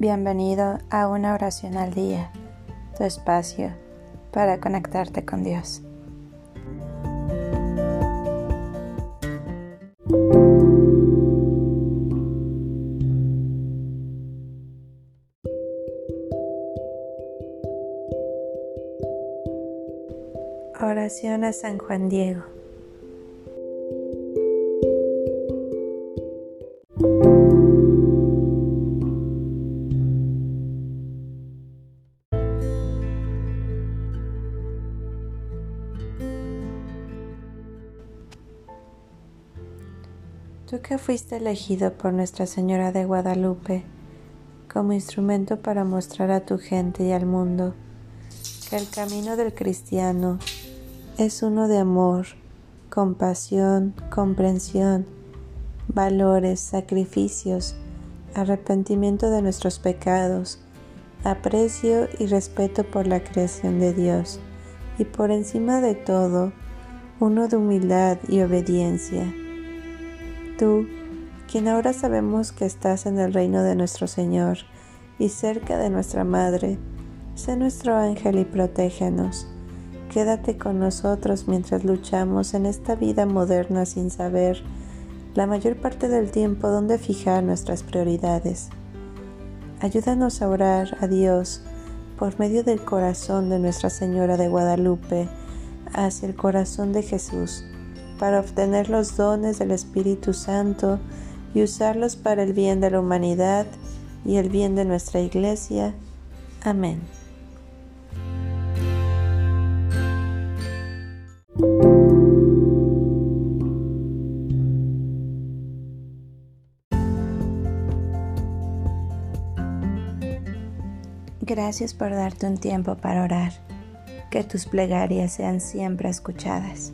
Bienvenido a una oración al día, tu espacio para conectarte con Dios. Oración a San Juan Diego. Tú que fuiste elegido por Nuestra Señora de Guadalupe como instrumento para mostrar a tu gente y al mundo que el camino del cristiano es uno de amor, compasión, comprensión, valores, sacrificios, arrepentimiento de nuestros pecados, aprecio y respeto por la creación de Dios y por encima de todo, uno de humildad y obediencia tú, quien ahora sabemos que estás en el reino de nuestro Señor y cerca de nuestra Madre, sé nuestro ángel y protégenos. Quédate con nosotros mientras luchamos en esta vida moderna sin saber la mayor parte del tiempo dónde fijar nuestras prioridades. Ayúdanos a orar a Dios por medio del corazón de Nuestra Señora de Guadalupe hacia el corazón de Jesús para obtener los dones del Espíritu Santo y usarlos para el bien de la humanidad y el bien de nuestra Iglesia. Amén. Gracias por darte un tiempo para orar. Que tus plegarias sean siempre escuchadas.